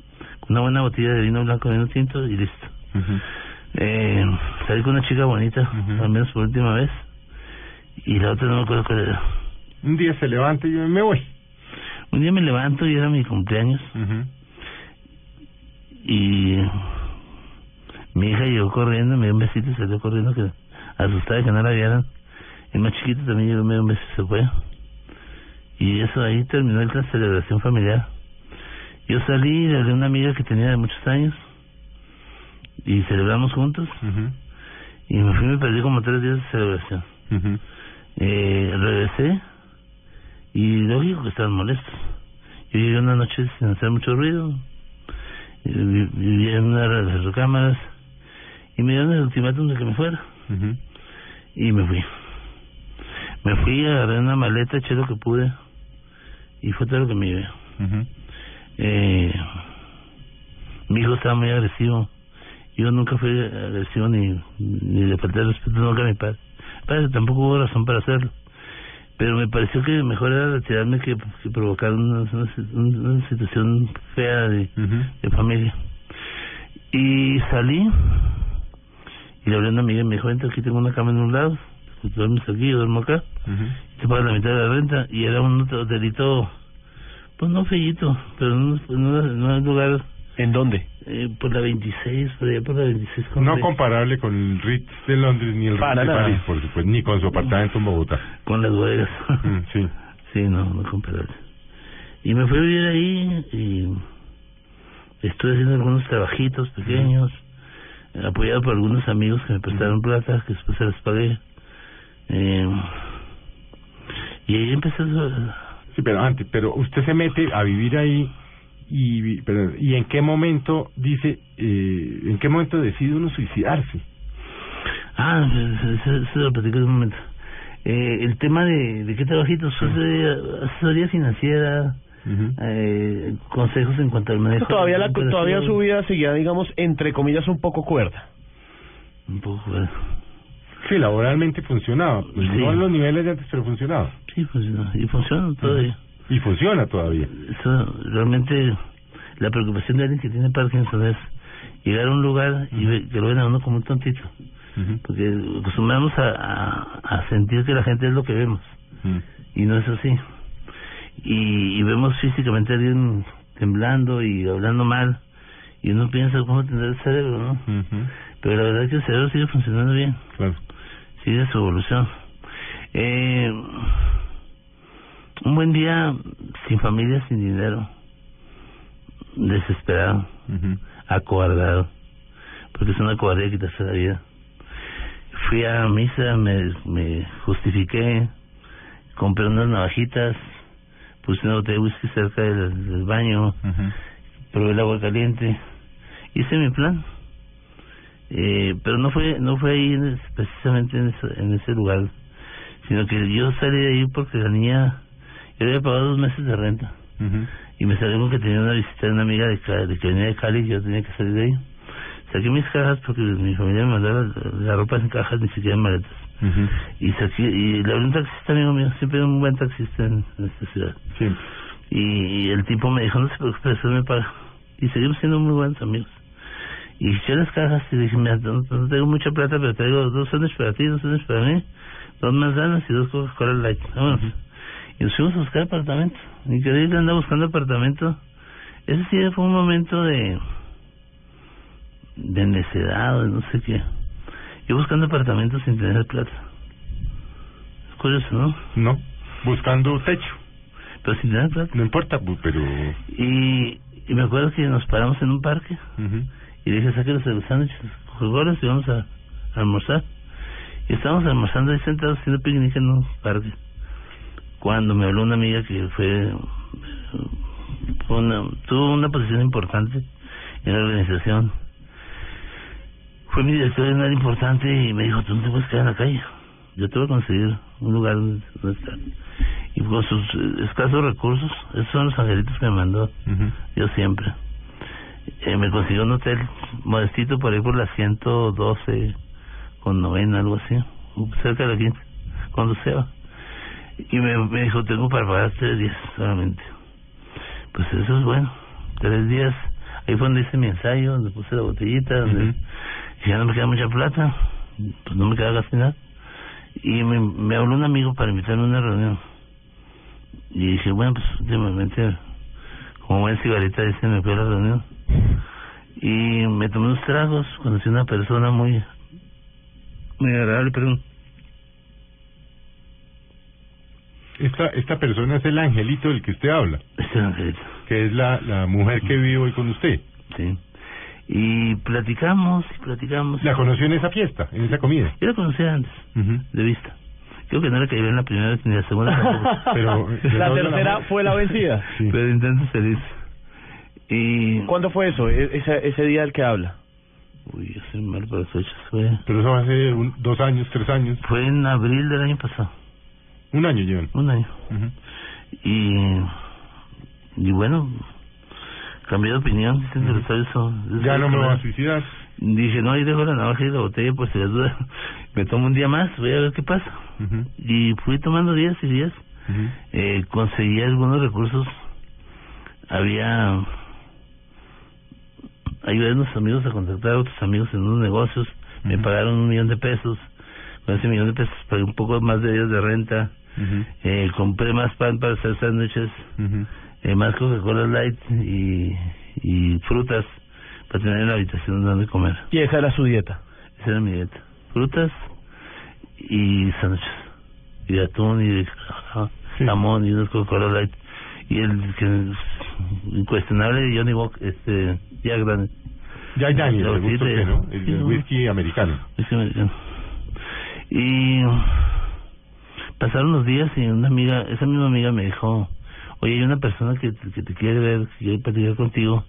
con una buena botella de vino blanco, vino tinto y listo. eh, salir con una chica bonita, al menos por última vez. Y la otra no me acuerdo cuál era. Un día se levanta y yo me voy. Un día me levanto y era mi cumpleaños. Y mi hija llegó corriendo, me dio un besito y salió corriendo, que asustada de que no la vieran. El más chiquito también llegó, me dio un beso y se fue. Y eso ahí terminó la celebración familiar. Yo salí, le hablé a una amiga que tenía de muchos años y celebramos juntos. Y me fui y me perdí como tres días de celebración. eh, regresé y lógico que estaban molestos. Yo llegué una noche sin hacer mucho ruido, eh, vi- vivía en una de las recámaras y me dieron el ultimátum de que me fuera. Y me fui. Me fui, agarré una maleta, eché lo que pude y fue todo lo que me llevé. Eh, estaba muy agresivo. Yo nunca fui agresivo ni, ni de faltar el respeto nunca a mi padre. Mi padre tampoco hubo razón para hacerlo. Pero me pareció que mejor era retirarme que, que provocar una, una, una situación fea de, de familia. Y salí y le hablé a una amiga y me dijo, vente, aquí tengo una cama en un lado, duermes aquí, yo duermo acá, te pagas la mitad de la renta. Y era un hotelito, pues no feíto, pero no, no, no es lugar... ¿En dónde? Eh, por la 26, por allá por la 26. con No comparable con el Ritz de Londres ni el Para Ritz de nada. París, por supuesto, ni con su apartamento en Bogotá. Con las bodegas. Mm, sí. Sí, no, no comparable. Y me fui a vivir ahí y estuve haciendo algunos trabajitos pequeños, eh, apoyado por algunos amigos que me prestaron plata, que después se las pagué. Eh, y ahí empecé a... Sí, pero antes, pero usted se mete a vivir ahí y, pero, y en qué momento dice, eh, en qué momento decide uno suicidarse. Ah, se, se, se lo platico en un momento. Eh, el tema de, de qué trabajitos, asesoría, asesoría financiera, eh, consejos en cuanto al manejo. Todavía, la, todavía su vida seguía, digamos, entre comillas, un poco cuerda. Un poco cuerda. Sí, laboralmente funcionaba. Pues Sí. No en los niveles de antes, pero funcionaba. Sí, funciona. Y funciona todavía. Y funciona todavía. Eso, realmente, la preocupación de alguien que tiene Parkinson es llegar a un lugar y ve- que lo ven a uno como un tontito. Porque acostumbramos a, a, a sentir que la gente es lo que vemos. Y no es así. Y, y vemos físicamente a alguien temblando y hablando mal. Y uno piensa cómo tendrá el cerebro, ¿no? Pero la verdad es que el cerebro sigue funcionando bien. Claro. Sigue su evolución. Eh, un buen día sin familia, sin dinero. Desesperado. Acobardado. Porque es una cobardía quitarse la vida. Fui a misa, me, me justifiqué, compré unas navajitas, puse una botella de whisky cerca del, del baño, probé el agua caliente, hice mi plan. Eh, pero no fue no fue ahí precisamente en ese, en ese lugar, sino que yo salí de ahí porque la niña, yo había pagado dos meses de renta y me salió con que tenía una visita de una amiga de, de que venía de Cali y yo tenía que salir de ahí. Saqué mis cajas porque mi familia me mandaba la, ropa en cajas, ni siquiera en maletas. Y saqué, y le hablé un taxista amigo mío, siempre hay un buen taxista en, en esta ciudad. Y, y el tipo me dijo, no se preocupe, eso me paga. Y seguimos siendo muy buenos amigos. Y eché las cajas y dije, mira, no, no tengo mucha plata, pero traigo dos sándwiches para ti, dos sándwiches para mí, dos manzanas y dos Coca-Cola Light. Vámonos. Y nos fuimos a buscar apartamento. Increíble, andaba buscando apartamento. Ese sí fue un momento de de necedad, o de no sé qué. Yo buscando apartamentos sin tener plata. Es curioso, ¿no? No, buscando techo. Pero sin tener plata. No importa, pero... Y, y me acuerdo que nos paramos en un parque y le dije, saque los sándwiches, Coca-Colas y vamos a, a almorzar. Y estábamos almorzando ahí sentados haciendo picnic en un parque. Cuando me habló una amiga que fue, una, tuvo una posición importante en la organización. Fue mi director área importante y me dijo, tú no te puedes quedar en la calle. Yo te voy a conseguir un lugar donde, estar. Y con sus eh, escasos recursos, esos son los angelitos que me mandó yo siempre. Eh, me consiguió un hotel modestito por ahí por la 112 con novena, algo así, cerca de la 15, cuando sea. Y me, me dijo, tengo para pagar tres días solamente. Pues eso es bueno, tres días. Ahí fue donde hice mi ensayo, donde puse la botellita, donde y ya no me queda mucha plata, pues no me queda casi nada. Y me, me habló un amigo para invitarme a una reunión. Y dije, bueno, pues últimamente, como buen cigarrita, dice, me fui a la reunión. Y me tomé unos tragos, conocí a una persona muy, muy agradable, perdón. Esta, esta persona es el angelito del que usted habla. Este angelito. Que es la, la mujer que vive hoy con usted. Sí. Y platicamos, y platicamos. ¿La conoció en esa fiesta, en esa comida? Yo la conocía antes, de vista. Creo que no le cayó bien la primera vez ni la segunda. Pero, La tercera fue la vencida. Pero intento feliz. Y... ¿Cuándo fue eso? E- ese, ese día del que habla. Uy, yo soy mal para fechas. Fue, Pero eso hace un- dos años, tres años. fue en abril del año pasado. Un año llevan. Un año. Y, y bueno, cambié de opinión, los sabios son... Ya no me voy a suicidar. Dije, no, ahí dejo la navaja y la botella, pues si me tomo un día más, voy a ver qué pasa. Y fui tomando días y días. Eh, conseguí algunos recursos. Había... Ayudé a unos amigos a contactar a otros amigos en unos negocios. Me pagaron un millón de pesos. Con ese millón de pesos pagué un poco más de días de renta. Ujú, Eh, compré más pan para hacer sándwiches. ujú. eh, más Coca-Cola Light y, y frutas para tener en la habitación donde comer. Y esa era su dieta. Esa era mi dieta. Frutas y sándwiches. Y de atún y de Sí. jamón y unos Coca-Cola Light. Y el que es incuestionable Johnny Walker, este, Jack Daniel. Jack Daniels, Lo ¿te gusta sí, usted, no? El, el no. whisky americano. Whisky americano. Y pasaron los días y una amiga, esa misma amiga me dijo, oye, hay una persona que, que te quiere ver, que quiere platicar contigo.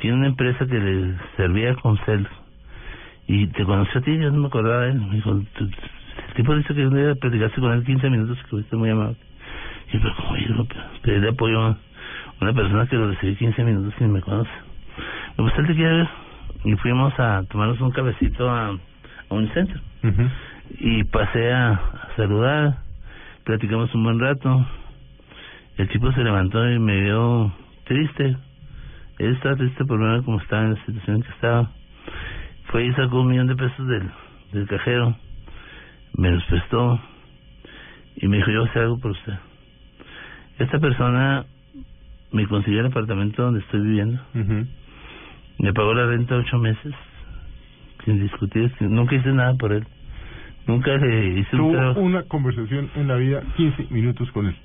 Tiene una empresa que le servía con cel. Y te conoció a ti, yo no me acordaba de él. Me dijo, "Tú- el tipo dice que un día platicaste con él 15 minutos que fuiste muy amable. Y pero como yo no pedirle apoyo a una persona que lo recibí 15 minutos y me conoce. Me pues él te quiere ver. Y fuimos a tomarnos un cabecito a, a un centro y pasé a, a saludar, platicamos un buen rato. El tipo se levantó y me vio triste. Él estaba triste por ver cómo estaba en la situación en que estaba. Fue y sacó un millón de pesos del, del cajero, me los prestó y me dijo, yo hacer algo por usted. Esta persona me consiguió el apartamento donde estoy viviendo, Ujú. me pagó la renta ocho meses, sin discutir, sin- nunca hice nada por él. Nunca le hice un Tuvo trabajo. una conversación en la vida 15 minutos con él.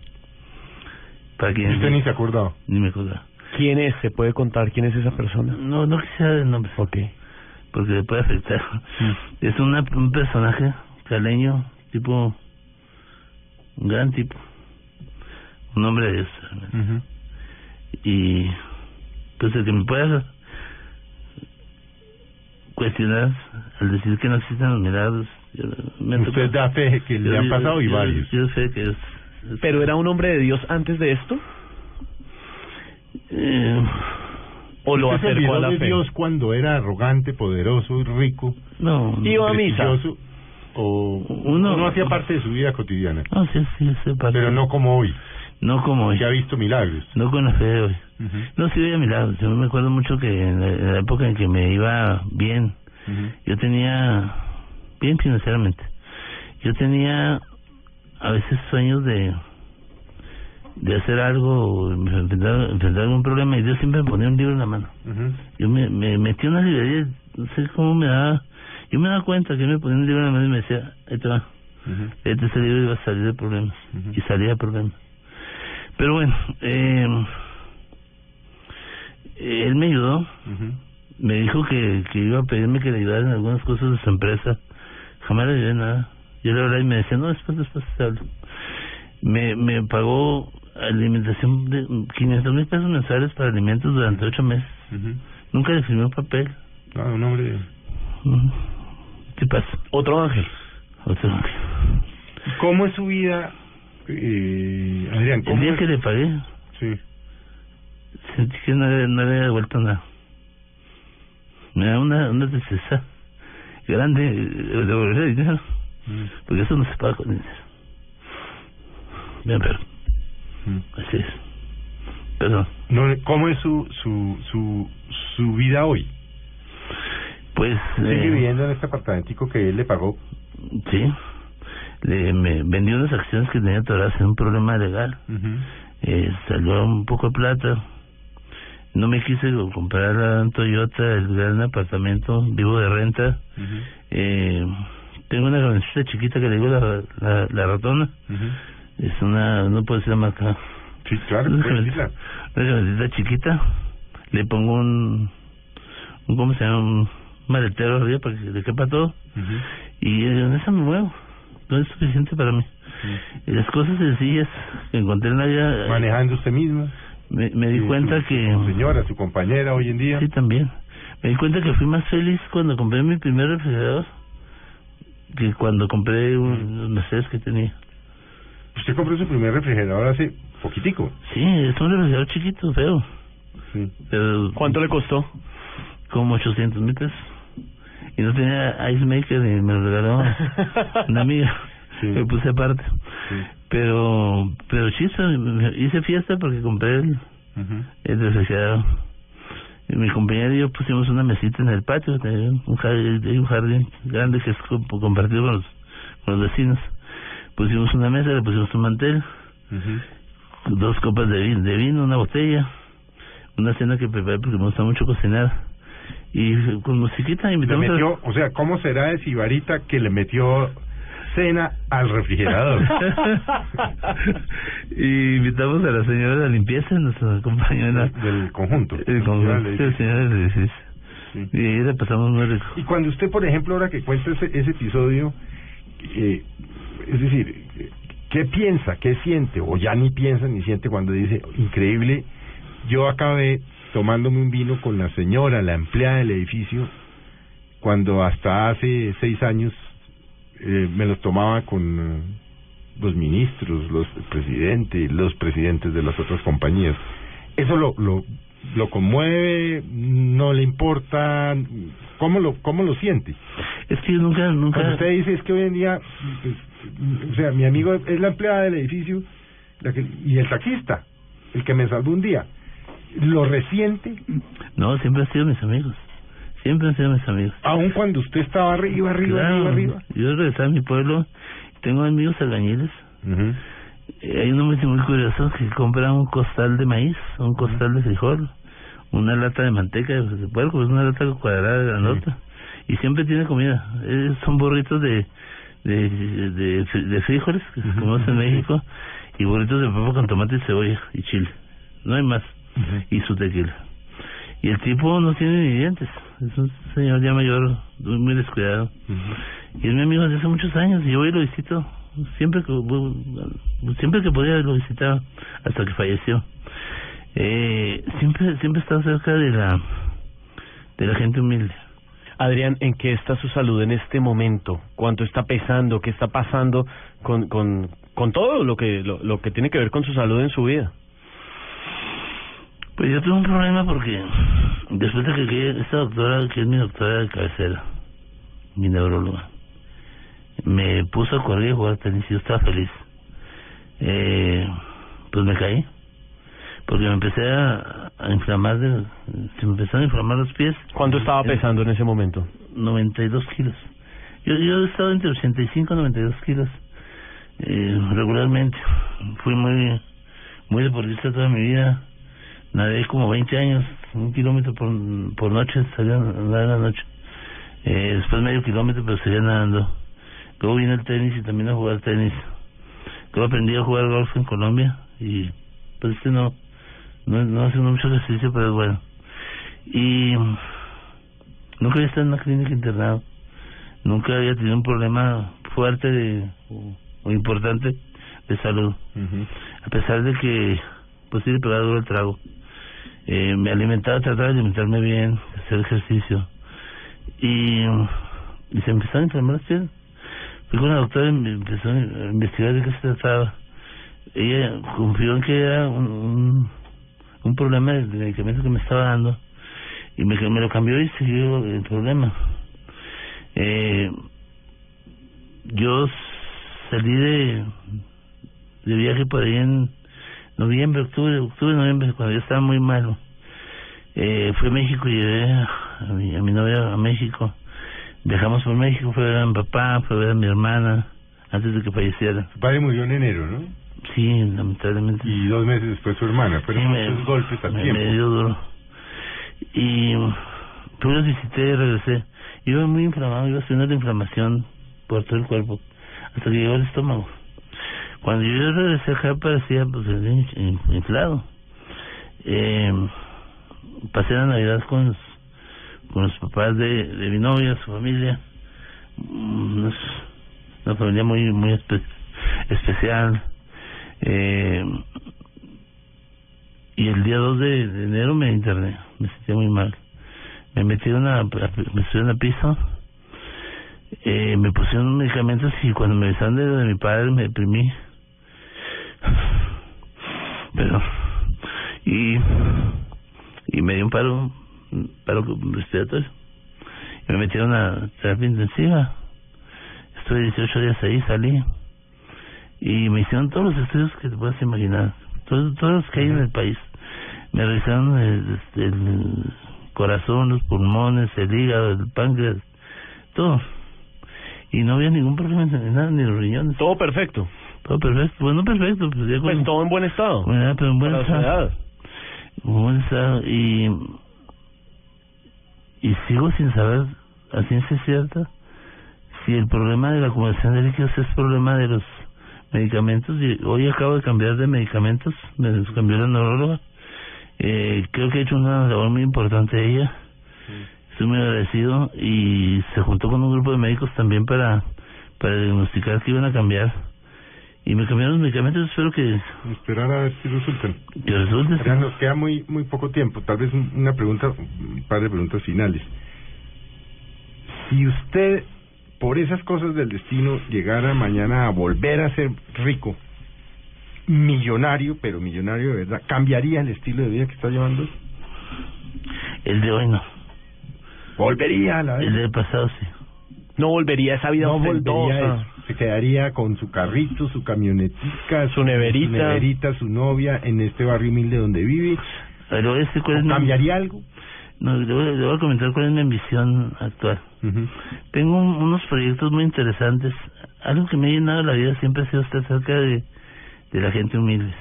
Para Y usted ni se acordaba. ni me acordaba. ¿Quién es? ¿Se puede contar quién es esa persona? No, no quisiera el nombre. Ok. Porque le puede afectar. Mm. Es una, un personaje caleño, tipo. Un gran tipo. Un hombre de Dios. Ujú. Y. Pues el que me pueda cuestionar al decir que no existen los milagros. Yo- me Usted tocó- da fe que le yo- han yo- pasado y yo- varios. Yo sé que es. es- ¿Pero era un hombre de Dios antes de esto? eh, ¿O lo ¿Usted se acercó a la de fe? Dios cuando era arrogante, poderoso y rico, no. Iba a misa. ¿O Uno- no hacía parte de su vida cotidiana? No, sí, sí, sí, parte- Pero no como hoy, No como hoy. que ha visto milagros. No con la fe de hoy. Ujú. No, sí veía milagros. Yo me acuerdo mucho que en la, en la época en que me iba bien, Ujú. yo tenía, bien financieramente, yo tenía a veces sueños de de hacer algo, enfrentar, enfrentar algún problema y Dios siempre me ponía un libro en la mano. Yo me, me metí en una librería, no sé cómo me daba, yo me daba cuenta que él me ponía un libro en la mano y me decía, ahí te va, este ese libro iba a salir de problemas y salía de problemas. Pero bueno, eh, él me ayudó, me dijo que, que iba a pedirme que le ayudara en algunas cosas de su empresa. Jamás le en nada. Yo le hablaba y me decía, no, después, después te hablo. Me, me pagó alimentación de 500 mil pesos mensuales para alimentos durante ocho meses. Ujú. Nunca le firmé un papel. Ah, un hombre... ¿Qué pasa? Otro ángel. Otro. ¿Cómo es su vida, eh, Adrián? El ¿Cómo día es? que le pagué, Sí. sentí que no, no le había devuelto nada. Me da una, una tristeza grande eh, devolver el dinero, Mm. porque eso no se paga con dinero. Bien, pero Mm. así es. Perdón. No, ¿Cómo es su, su, su, su vida hoy? Pues. Sigue eh, viviendo en este apartamentico que él le pagó. Sí. Le, me vendí unas acciones que tenía atoradas en un problema legal. Eh, salió un poco de plata. No me quise comprar un Toyota, el gran apartamento, vivo de renta. Eh, tengo una camioneta chiquita que le digo la, la, la ratona. Es una, no puedo decir la marca. Sí, claro, Una camioneta, una camioneta chiquita. Le pongo un, un, ¿cómo se llama? Un maletero arriba para que le quepa todo. Ujú. Y en esa me muevo. No es suficiente para mí. Las cosas sencillas que encontré en la vida. eh, Manejando usted mismo. Me, me di Sí, cuenta su- que. Su señora, su compañera hoy en día. Sí, también. Me di cuenta que fui más feliz cuando compré mi primer refrigerador que cuando compré un, los Mercedes que tenía. Usted compró su primer refrigerador hace poquitico. Sí, es un refrigerador chiquito, feo. Pero ¿Cuánto le costó? como 800 mil pesos. Y no tenía ice maker y me lo regaló una amiga. Me puse aparte. Pero, pero sí, hice fiesta porque compré el, el refrigerador. Y mi compañero y yo pusimos una mesita en el patio, un jardín, un jardín grande que es co- compartido con los, con los vecinos. Pusimos una mesa, le pusimos un mantel, dos copas de vino, de vino, una botella, una cena que preparé porque me gusta mucho cocinar. Y con musiquita Le invitamos a- metió, o sea, ¿cómo será de Sibarita que le metió cena al refrigerador? y invitamos a la señora de la limpieza, nuestra compañera del conjunto. El conjunto, sí, señora del edificio. Y ahí la pasamos muy rico. Y cuando usted, por ejemplo, ahora que cuenta ese, ese episodio, eh, es decir, ¿qué piensa, qué siente, o ya ni piensa ni siente cuando dice, increíble, yo acabé tomándome un vino con la señora, la empleada del edificio, cuando hasta hace seis años eh, me los tomaba con eh, los ministros, los presidentes, los presidentes de las otras compañías. Eso lo, lo, lo conmueve, no le importa, ¿cómo lo, cómo lo siente? Es que yo nunca, nunca... Cuando usted dice es que hoy en día, pues, o sea, mi amigo es la empleada del edificio la que, y el taxista, el que me salvó un día. ¿Lo resiente? No, siempre han sido mis amigos. Siempre han sido mis amigos. Aun cuando usted estaba arriba, arriba, Claro, arriba, arriba. Yo regresé a mi pueblo, tengo amigos albañiles. Eh, Hay uno muy, muy curioso que compra un costal de maíz, un costal de frijol, una lata de manteca de puerco, es una lata cuadrada grandota. Y siempre tiene comida. Eh, son burritos de, de, de, fri- de frijoles, que se comemos en México, y burritos de papa con tomate y cebolla y chile. No hay más. Y su tequila. Y el tipo no tiene ni dientes. Es un señor ya mayor, muy, descuidado. Y es mi amigo desde hace muchos años. Y yo voy y lo visito. Siempre que, siempre que podía lo visitaba. Hasta que falleció. Eh, siempre, siempre he estado cerca de la, de la gente humilde. Adrián, ¿en qué está su salud en este momento? ¿Cuánto está pesando? ¿Qué está pasando con, con, con todo lo que, lo, lo que tiene que ver con su salud en su vida? Pues yo tuve un problema porque después de que esta doctora, que es mi doctora de cabecera, mi neuróloga, me puso a correr y a jugar tenis y yo estaba feliz. Eh, pues me caí, porque me empecé a, a inflamar, de, se me empezaron a inflamar los pies. ¿Cuánto estaba pesando en ese momento? 92 kilos. Yo, yo he estado entre 85 y 92 kilos eh, regularmente. Fui muy muy deportista toda mi vida. Nadé como 20 años, un kilómetro por, por noche, salía a nadar en la noche. Eh, después medio kilómetro, pero seguía nadando. Luego vine al tenis y también a jugar tenis. Luego aprendí a jugar golf en Colombia y pues este no, no, no hace mucho ejercicio, pero es bueno. Y nunca había estado en una clínica internado. Nunca había tenido un problema fuerte de, o, o importante de salud. A pesar de que, pues sí, le pegaba duro el trago. Eh, me alimentaba, trataba de alimentarme bien, hacer ejercicio. Y, se empezaron a inflamar las piernas. Fui con la doctora y me empezó a investigar de qué se trataba. Ella confió en que era un, un, problema del medicamento que me estaba dando y me, me lo cambió y siguió el problema. Eh, yo salí de, de viaje por ahí en noviembre, octubre, octubre, noviembre, cuando yo estaba muy malo. Eh, fui a México y llevé a mi, a mi novia a México. Viajamos por México, fue a ver a mi papá, fue a ver a mi hermana, antes de que falleciera. Su padre murió en enero, ¿no? Sí, lamentablemente. Y dos meses después su hermana. Fueron Sí, muchos me- golpes al me, tiempo. me dio duro. Y pues los visité y regresé. Iba muy inflamado, iba subiendo la inflamación por todo el cuerpo, hasta que llegó al estómago. Cuando yo regresé acá parecía pues in- in- inflado. Eh, pasé la Navidad con los, papás de, mi novia, su familia. Mm, es una familia muy muy espe- especial. Eh, y el día 2 de, enero me interné, me sentía muy mal. Me metieron a- me subieron a piso, eh, me pusieron medicamentos y cuando me besaron de, de mi padre me deprimí. Pero, y me dio un paro, paro respiratorio. Y me metieron a terapia intensiva. Estuve 18 días ahí, salí. Y me hicieron todos los estudios que te puedas imaginar. Todos, todos los que hay en el país. Me revisaron el, este, el corazón, los pulmones, el hígado, el páncreas, todo. Y no había ningún problema en nada, ni los riñones. Todo perfecto. Todo perfecto. Bueno, perfecto. Pues, ya Pues con- todo en buen estado. Bueno, pero en buen estado. buen estado. Y, y sigo sin saber a ciencia cierta si el problema de la acumulación de líquidos es problema de los medicamentos. Y hoy acabo de cambiar de medicamentos, me los cambió la neuróloga. Eh, creo que ha hecho una labor muy importante ella. Estoy muy agradecido y se juntó con un grupo de médicos también para, para diagnosticar que iban a cambiar. Y me cambiaron los medicamentos, espero que, Esperar a ver si resultan. que resulte. sí. Nos queda muy muy poco tiempo. Tal vez un- una pregunta, un par de preguntas finales. Si usted, por esas cosas del destino, llegara mañana a volver a ser rico, millonario, pero millonario de verdad, ¿cambiaría el estilo de vida que está llevando? El de hoy no. Volvería a la El del pasado sí. No volvería a esa vida no volvería a eso. Se quedaría con su carrito, su camionetica, Su neverita. su, neverita, su novia en este barrio humilde donde vive. Pero este, ¿cuál es ¿O mi- ¿Cambiaría algo? No, le voy, le voy a comentar cuál es mi ambición actual. Tengo un- unos proyectos muy interesantes. Algo que me ha llenado la vida siempre ha sido estar cerca de, de la gente humilde.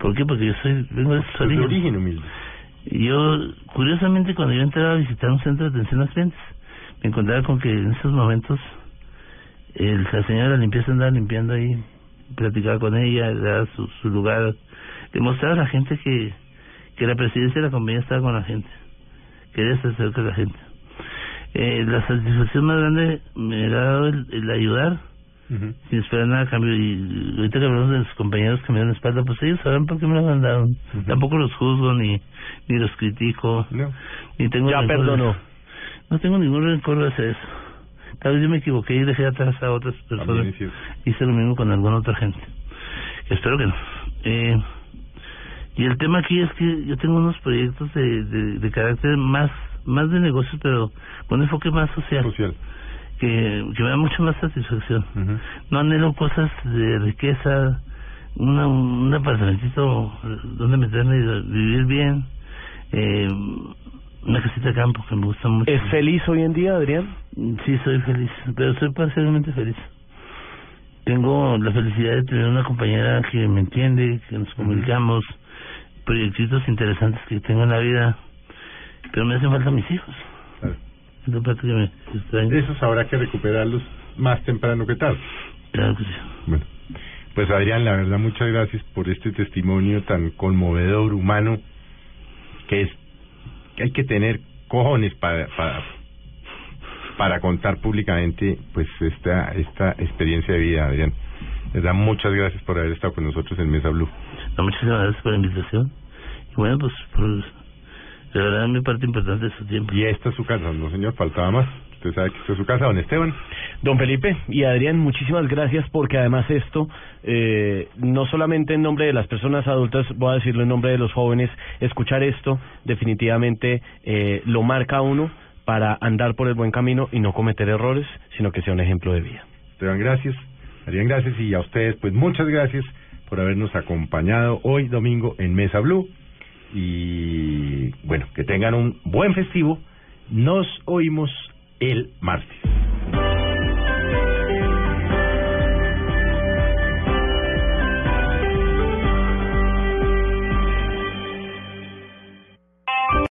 ¿Por qué? Porque yo soy, vengo de Pues de origen humilde. Yo, curiosamente, cuando yo entraba a visitar un centro de atención a clientes, me encontraba con que en esos momentos el, la señora limpieza andaba limpiando ahí, platicaba con ella, le daba su, su lugar, demostraba a la gente que, que la presidencia de la compañía estaba con la gente, quería estar cerca de la gente. Eh, la satisfacción más grande me ha dado el, el ayudar sin esperar nada a cambio. Y ahorita que hablamos de los compañeros que me dan espalda, pues ellos saben por qué me lo mandaron. Tampoco los juzgo ni ni los critico. Ni tengo Ya perdonó. No tengo ningún rencor hacia eso. Tal vez yo me equivoqué y dejé atrás a otras personas. Hice lo mismo con alguna otra gente. Espero que no. Eh, y el tema aquí es que yo tengo unos proyectos de, de, de carácter más más de negocios, pero con enfoque más social. Que, que me da mucho más satisfacción. No anhelo cosas de riqueza, una, un apartamentito donde meterme y vivir bien, eh, una casita de campo que me gusta mucho. ¿Es feliz hoy en día, Adrián? Sí, soy feliz, pero soy parcialmente feliz. Tengo la felicidad de tener una compañera que me entiende, que nos comunicamos, proyectitos interesantes que tengo en la vida, pero me hacen falta mis hijos. Es la parte que me extraña. Esos habrá que recuperarlos más temprano que tarde. Claro que sí. Bueno, pues Adrián, la verdad, muchas gracias por este testimonio tan conmovedor, humano, que es hay que tener cojones para, para, para contar públicamente pues esta, esta experiencia de vida, Adrián. Les da muchas gracias por haber estado con nosotros en Mesa Blue. No, muchísimas gracias por la invitación. Y bueno, pues por, de verdad mi parte importante de su tiempo. Y esta es su casa, no señor, faltaba más. Usted sabe que esta es su casa, don Esteban. Don Felipe y Adrián, muchísimas gracias porque además esto, eh, no solamente en nombre de las personas adultas, voy a decirlo en nombre de los jóvenes, escuchar esto definitivamente eh, lo marca a uno para andar por el buen camino y no cometer errores, sino que sea un ejemplo de vida. Esteban, gracias. Adrián, gracias. Y a ustedes, pues muchas gracias por habernos acompañado hoy domingo en Mesa Blue. Y bueno, que tengan un buen festivo. Nos oímos el martes.